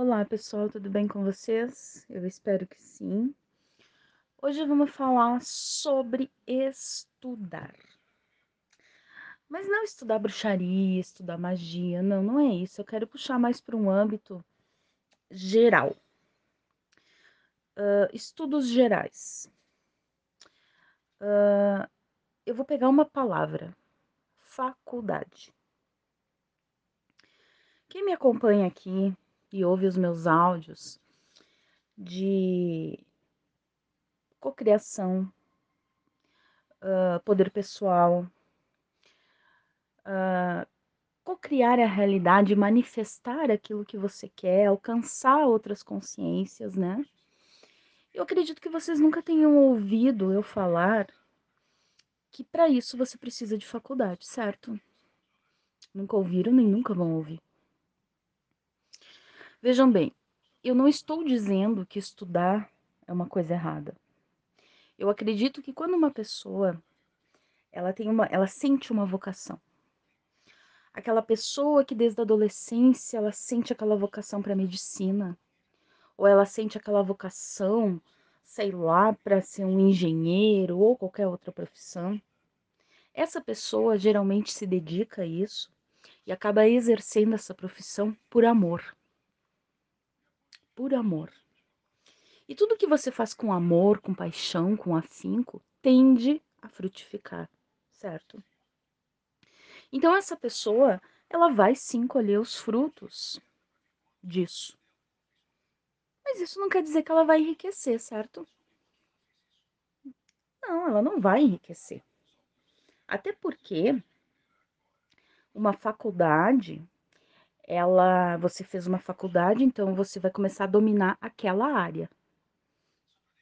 Olá pessoal, tudo bem com vocês? Eu espero que sim. Hoje vamos falar sobre estudar. Mas não estudar bruxaria, estudar magia, não, não é isso. Eu quero puxar mais para um âmbito geral. Uh, estudos gerais. Uh, eu vou pegar uma palavra: faculdade. Quem me acompanha aqui e ouve os meus áudios de cocriação, uh, poder pessoal, uh, cocriar a realidade, manifestar aquilo que você quer, alcançar outras consciências, né? Eu acredito que vocês nunca tenham ouvido eu falar que para isso você precisa de faculdade, certo? Nunca ouviram nem nunca vão ouvir. Vejam bem, eu não estou dizendo que estudar é uma coisa errada. Eu acredito que quando uma pessoa ela tem uma, ela sente uma vocação. Aquela pessoa que desde a adolescência ela sente aquela vocação para medicina, ou ela sente aquela vocação, sei lá, para ser um engenheiro ou qualquer outra profissão. Essa pessoa geralmente se dedica a isso e acaba exercendo essa profissão por amor por amor. E tudo que você faz com amor, com paixão, com afinco, tende a frutificar, certo? Então essa pessoa, ela vai sim colher os frutos disso. Mas isso não quer dizer que ela vai enriquecer, certo? Não, ela não vai enriquecer. Até porque uma faculdade ela, você fez uma faculdade, então você vai começar a dominar aquela área.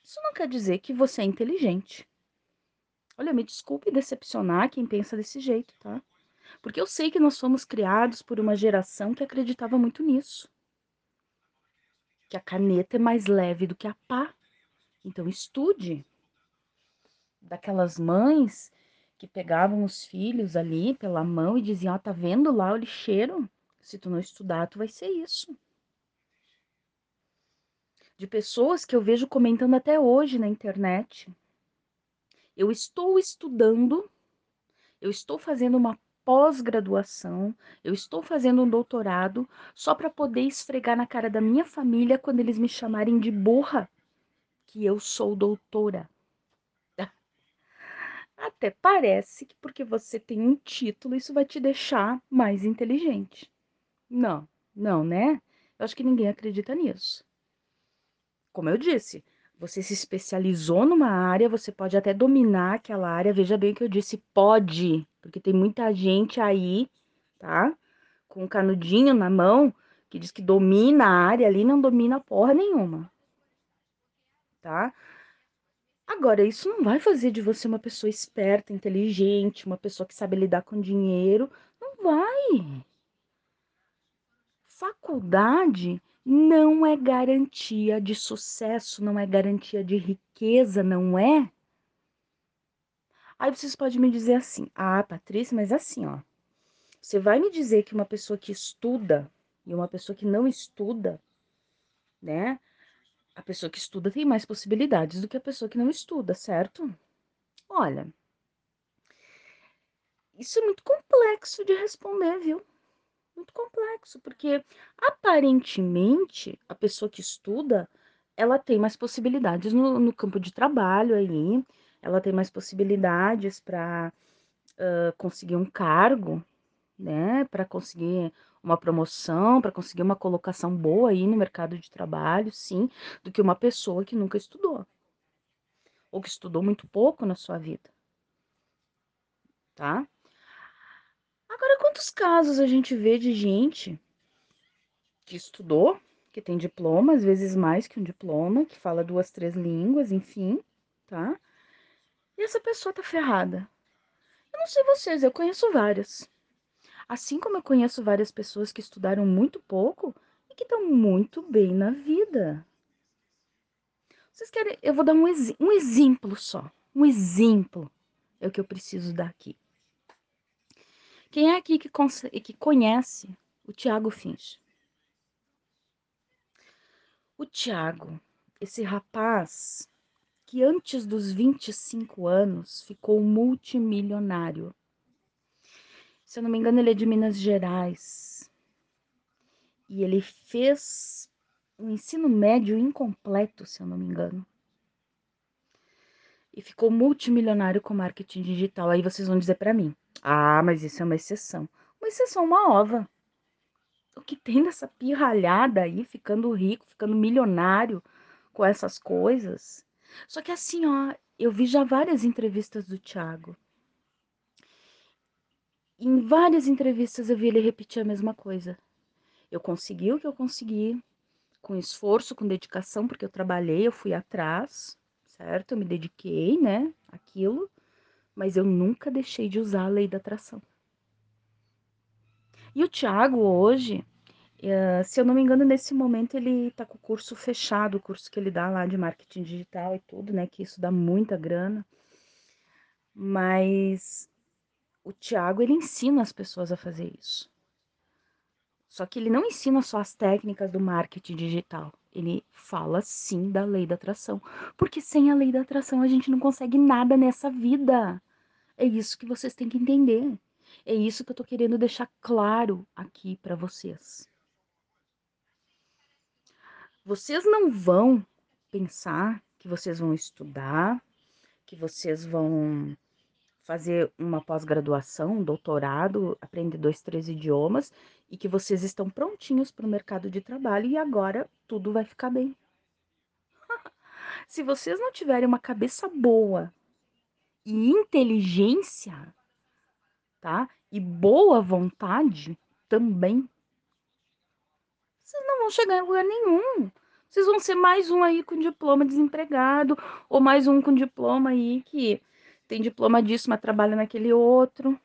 Isso não quer dizer que você é inteligente. Olha, me desculpe decepcionar quem pensa desse jeito, tá? Porque eu sei que nós fomos criados por uma geração que acreditava muito nisso. Que a caneta é mais leve do que a pá. Então estude. Daquelas mães que pegavam os filhos ali pela mão e diziam: "Ó, oh, tá vendo lá o lixeiro? Se tu não estudar, tu vai ser isso. De pessoas que eu vejo comentando até hoje na internet. Eu estou estudando, eu estou fazendo uma pós-graduação, eu estou fazendo um doutorado só para poder esfregar na cara da minha família quando eles me chamarem de burra, que eu sou doutora. Até parece que porque você tem um título, isso vai te deixar mais inteligente. Não, não, né? Eu acho que ninguém acredita nisso. Como eu disse, você se especializou numa área, você pode até dominar aquela área. Veja bem que eu disse pode, porque tem muita gente aí, tá? Com um canudinho na mão que diz que domina a área ali, não domina porra nenhuma. Tá? Agora, isso não vai fazer de você uma pessoa esperta, inteligente, uma pessoa que sabe lidar com dinheiro. Não vai faculdade não é garantia de sucesso, não é garantia de riqueza, não é? Aí vocês podem me dizer assim: "Ah, Patrícia, mas assim, ó. Você vai me dizer que uma pessoa que estuda e uma pessoa que não estuda, né? A pessoa que estuda tem mais possibilidades do que a pessoa que não estuda, certo? Olha, isso é muito complexo de responder, viu? Muito complexo, porque aparentemente a pessoa que estuda ela tem mais possibilidades no, no campo de trabalho aí, ela tem mais possibilidades para uh, conseguir um cargo, né? Para conseguir uma promoção, para conseguir uma colocação boa aí no mercado de trabalho, sim, do que uma pessoa que nunca estudou. Ou que estudou muito pouco na sua vida. Tá? Quantos casos a gente vê de gente que estudou, que tem diploma, às vezes mais que um diploma, que fala duas, três línguas, enfim, tá? E essa pessoa tá ferrada. Eu não sei vocês, eu conheço várias. Assim como eu conheço várias pessoas que estudaram muito pouco e que estão muito bem na vida. Vocês querem. Eu vou dar um, um exemplo só. Um exemplo é o que eu preciso dar aqui. Quem é aqui que, que conhece o Tiago Finch? O Tiago, esse rapaz que antes dos 25 anos ficou multimilionário. Se eu não me engano, ele é de Minas Gerais. E ele fez um ensino médio incompleto, se eu não me engano. E ficou multimilionário com marketing digital. Aí vocês vão dizer para mim: "Ah, mas isso é uma exceção". Uma exceção, uma ova. O que tem dessa pirralhada aí, ficando rico, ficando milionário com essas coisas? Só que assim, ó, eu vi já várias entrevistas do Thiago. Em várias entrevistas eu vi ele repetir a mesma coisa. Eu consegui o que eu consegui, com esforço, com dedicação, porque eu trabalhei, eu fui atrás, certo? Eu me dediquei, né, aquilo, mas eu nunca deixei de usar a lei da atração. E o Thiago hoje, Uh, se eu não me engano, nesse momento ele tá com o curso fechado, o curso que ele dá lá de marketing digital e tudo, né? Que isso dá muita grana. Mas o Thiago, ele ensina as pessoas a fazer isso. Só que ele não ensina só as técnicas do marketing digital. Ele fala sim da lei da atração. Porque sem a lei da atração a gente não consegue nada nessa vida. É isso que vocês têm que entender. É isso que eu tô querendo deixar claro aqui para vocês. Vocês não vão pensar que vocês vão estudar, que vocês vão fazer uma pós-graduação, um doutorado, aprender dois, três idiomas e que vocês estão prontinhos para o mercado de trabalho e agora tudo vai ficar bem. Se vocês não tiverem uma cabeça boa e inteligência, tá? E boa vontade também, vocês não vão chegar em lugar nenhum. Vocês vão ser mais um aí com diploma desempregado, ou mais um com diploma aí que tem diploma disso, mas trabalha naquele outro.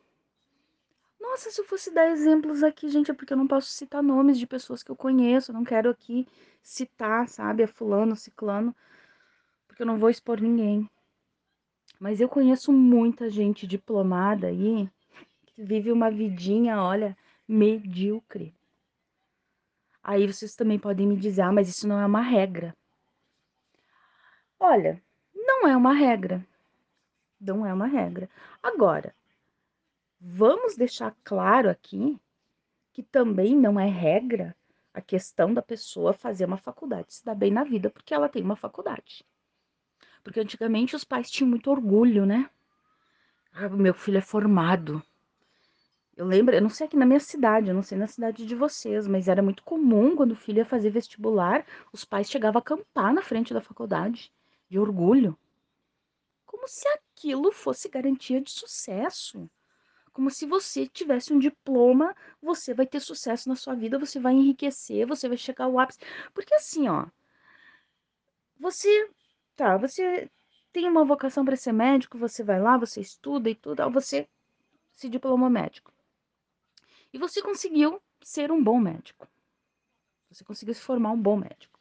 Nossa, se eu fosse dar exemplos aqui, gente, é porque eu não posso citar nomes de pessoas que eu conheço, eu não quero aqui citar, sabe, a fulano, ciclano, porque eu não vou expor ninguém. Mas eu conheço muita gente diplomada aí que vive uma vidinha, olha, medíocre. Aí vocês também podem me dizer, ah, mas isso não é uma regra. Olha, não é uma regra. Não é uma regra. Agora, vamos deixar claro aqui que também não é regra a questão da pessoa fazer uma faculdade, se dar bem na vida porque ela tem uma faculdade. Porque antigamente os pais tinham muito orgulho, né? Ah, meu filho é formado. Eu lembro, eu não sei aqui na minha cidade, eu não sei na cidade de vocês, mas era muito comum quando o filho ia fazer vestibular, os pais chegavam a acampar na frente da faculdade, de orgulho. Como se aquilo fosse garantia de sucesso. Como se você tivesse um diploma, você vai ter sucesso na sua vida, você vai enriquecer, você vai chegar ao ápice. Porque assim, ó, você, tá, você tem uma vocação para ser médico, você vai lá, você estuda e tudo, você se diploma médico. E você conseguiu ser um bom médico. Você conseguiu se formar um bom médico.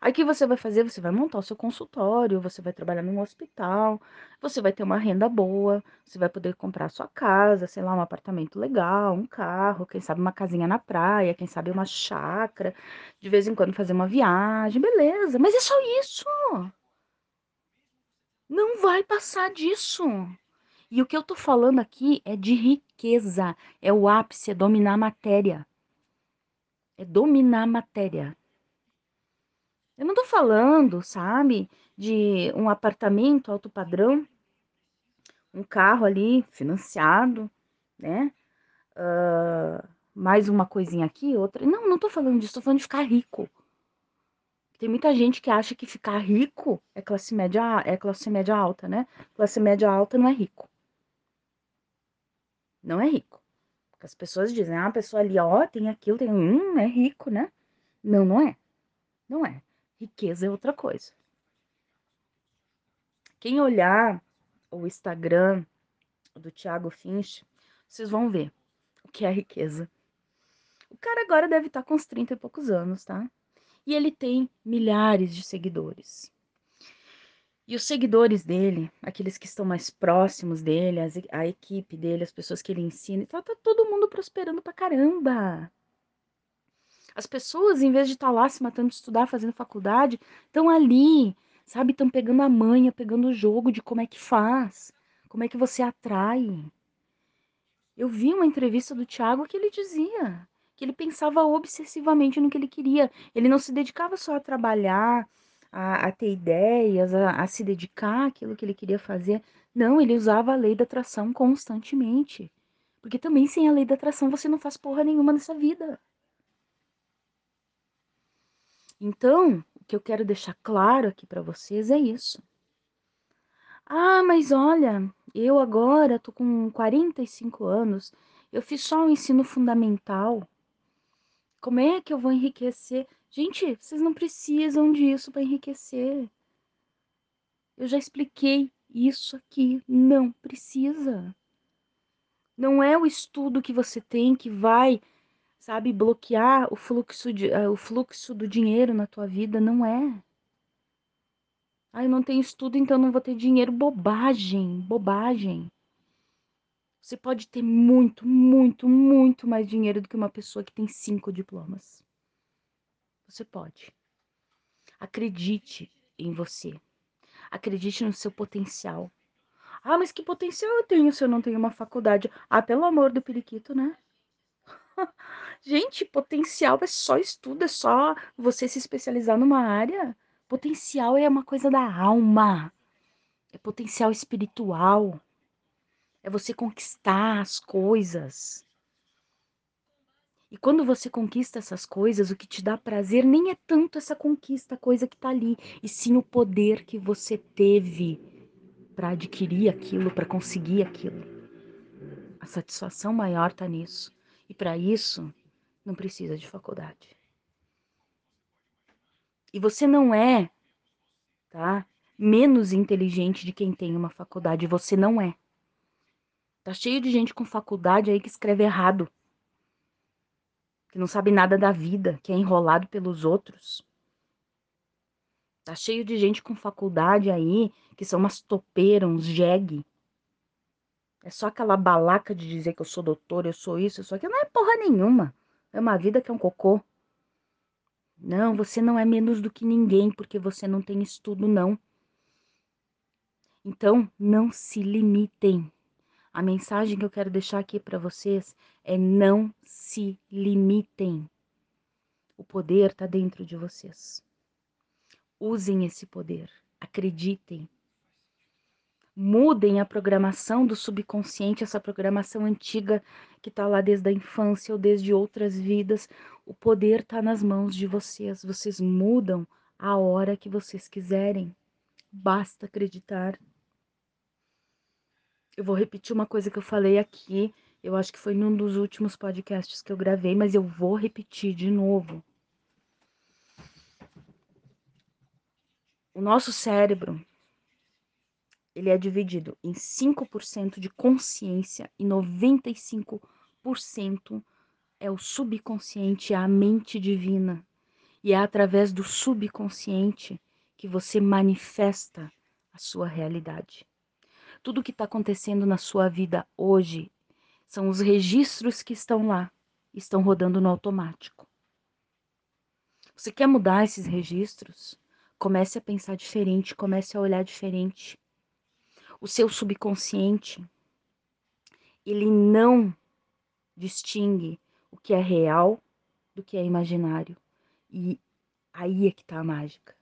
Aí o que você vai fazer? Você vai montar o seu consultório, você vai trabalhar num hospital, você vai ter uma renda boa, você vai poder comprar a sua casa, sei lá, um apartamento legal, um carro, quem sabe uma casinha na praia, quem sabe uma chácara, de vez em quando fazer uma viagem, beleza. Mas é só isso. Não vai passar disso. E o que eu tô falando aqui é de riqueza, é o ápice, é dominar a matéria. É dominar a matéria. Eu não tô falando, sabe, de um apartamento alto padrão, um carro ali financiado, né? Uh, mais uma coisinha aqui, outra. Não, não tô falando disso, tô falando de ficar rico. Tem muita gente que acha que ficar rico é classe média, é classe média alta, né? Classe média alta não é rico não é rico. Porque as pessoas dizem, ah, a pessoa ali, ó, tem aquilo, tem um, é rico, né? Não, não é. Não é. Riqueza é outra coisa. Quem olhar o Instagram do Thiago Finch, vocês vão ver o que é riqueza. O cara agora deve estar com uns 30 e poucos anos, tá? E ele tem milhares de seguidores. E os seguidores dele, aqueles que estão mais próximos dele, a equipe dele, as pessoas que ele ensina, tá, tá todo mundo prosperando pra caramba. As pessoas, em vez de estar tá lá se matando de estudar, fazendo faculdade, estão ali, sabe? Estão pegando a manha, pegando o jogo de como é que faz, como é que você atrai. Eu vi uma entrevista do Thiago que ele dizia que ele pensava obsessivamente no que ele queria. Ele não se dedicava só a trabalhar, a, a ter ideias, a, a se dedicar àquilo que ele queria fazer. Não, ele usava a lei da atração constantemente. Porque também sem a lei da atração você não faz porra nenhuma nessa vida. Então, o que eu quero deixar claro aqui para vocês é isso. Ah, mas olha, eu agora tô com 45 anos, eu fiz só o ensino fundamental. Como é que eu vou enriquecer? Gente, vocês não precisam disso para enriquecer. Eu já expliquei isso aqui. Não precisa. Não é o estudo que você tem que vai, sabe, bloquear o fluxo, de, uh, o fluxo do dinheiro na tua vida. Não é. Ah, eu não tenho estudo, então não vou ter dinheiro. Bobagem, bobagem. Você pode ter muito, muito, muito mais dinheiro do que uma pessoa que tem cinco diplomas. Você pode. Acredite em você. Acredite no seu potencial. Ah, mas que potencial eu tenho se eu não tenho uma faculdade? Ah, pelo amor do periquito, né? Gente, potencial é só estudo, é só você se especializar numa área. Potencial é uma coisa da alma. É potencial espiritual. É você conquistar as coisas. E quando você conquista essas coisas, o que te dá prazer nem é tanto essa conquista, a coisa que tá ali, e sim o poder que você teve para adquirir aquilo, para conseguir aquilo. A satisfação maior tá nisso. E para isso, não precisa de faculdade. E você não é, tá? Menos inteligente de quem tem uma faculdade, você não é. Tá cheio de gente com faculdade aí que escreve errado. Que não sabe nada da vida, que é enrolado pelos outros. Tá cheio de gente com faculdade aí que são umas topeiras, uns jegue. É só aquela balaca de dizer que eu sou doutor, eu sou isso, eu sou aquilo. Não é porra nenhuma. É uma vida que é um cocô. Não, você não é menos do que ninguém porque você não tem estudo, não. Então, não se limitem. A mensagem que eu quero deixar aqui para vocês é não se limitem. O poder está dentro de vocês. Usem esse poder, acreditem. Mudem a programação do subconsciente, essa programação antiga que está lá desde a infância ou desde outras vidas. O poder está nas mãos de vocês. Vocês mudam a hora que vocês quiserem. Basta acreditar. Eu vou repetir uma coisa que eu falei aqui, eu acho que foi num dos últimos podcasts que eu gravei, mas eu vou repetir de novo. O nosso cérebro, ele é dividido em 5% de consciência e 95% é o subconsciente, é a mente divina. E é através do subconsciente que você manifesta a sua realidade. Tudo que está acontecendo na sua vida hoje são os registros que estão lá, estão rodando no automático. Você quer mudar esses registros? Comece a pensar diferente, comece a olhar diferente. O seu subconsciente, ele não distingue o que é real do que é imaginário. E aí é que está a mágica.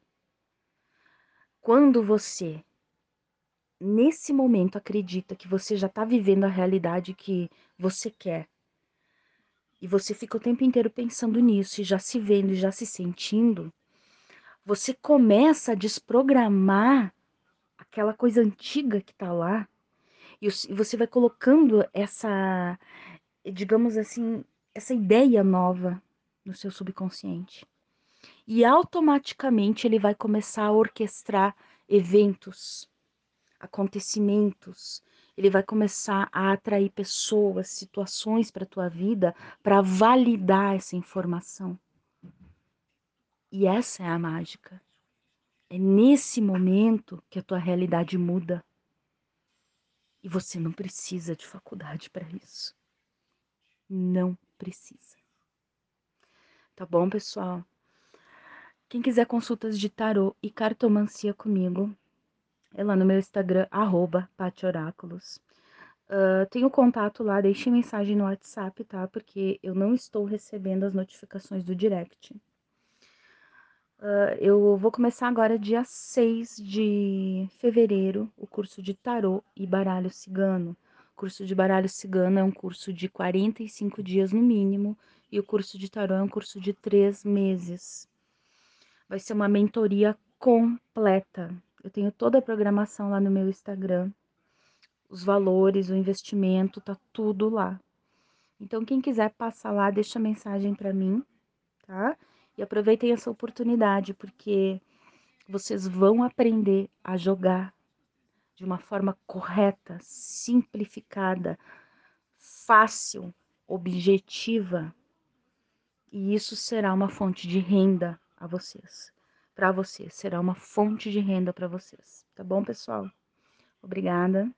Quando você nesse momento acredita que você já está vivendo a realidade que você quer, e você fica o tempo inteiro pensando nisso, e já se vendo, e já se sentindo, você começa a desprogramar aquela coisa antiga que está lá, e você vai colocando essa, digamos assim, essa ideia nova no seu subconsciente. E automaticamente ele vai começar a orquestrar eventos, acontecimentos, ele vai começar a atrair pessoas, situações para a tua vida para validar essa informação. E essa é a mágica. É nesse momento que a tua realidade muda. E você não precisa de faculdade para isso. Não precisa. Tá bom, pessoal? Quem quiser consultas de tarô e cartomancia comigo, é lá no meu Instagram, arroba patioráculos. Uh, tem o contato lá, deixe mensagem no WhatsApp, tá? Porque eu não estou recebendo as notificações do direct. Uh, eu vou começar agora, dia 6 de fevereiro, o curso de tarô e baralho cigano. O curso de baralho cigano é um curso de 45 dias no mínimo, e o curso de tarô é um curso de 3 meses. Vai ser uma mentoria completa. Eu tenho toda a programação lá no meu Instagram os valores, o investimento, tá tudo lá. Então, quem quiser passar lá, deixa mensagem para mim, tá? E aproveitem essa oportunidade, porque vocês vão aprender a jogar de uma forma correta, simplificada, fácil, objetiva. E isso será uma fonte de renda a vocês. Para vocês, será uma fonte de renda para vocês. Tá bom, pessoal? Obrigada.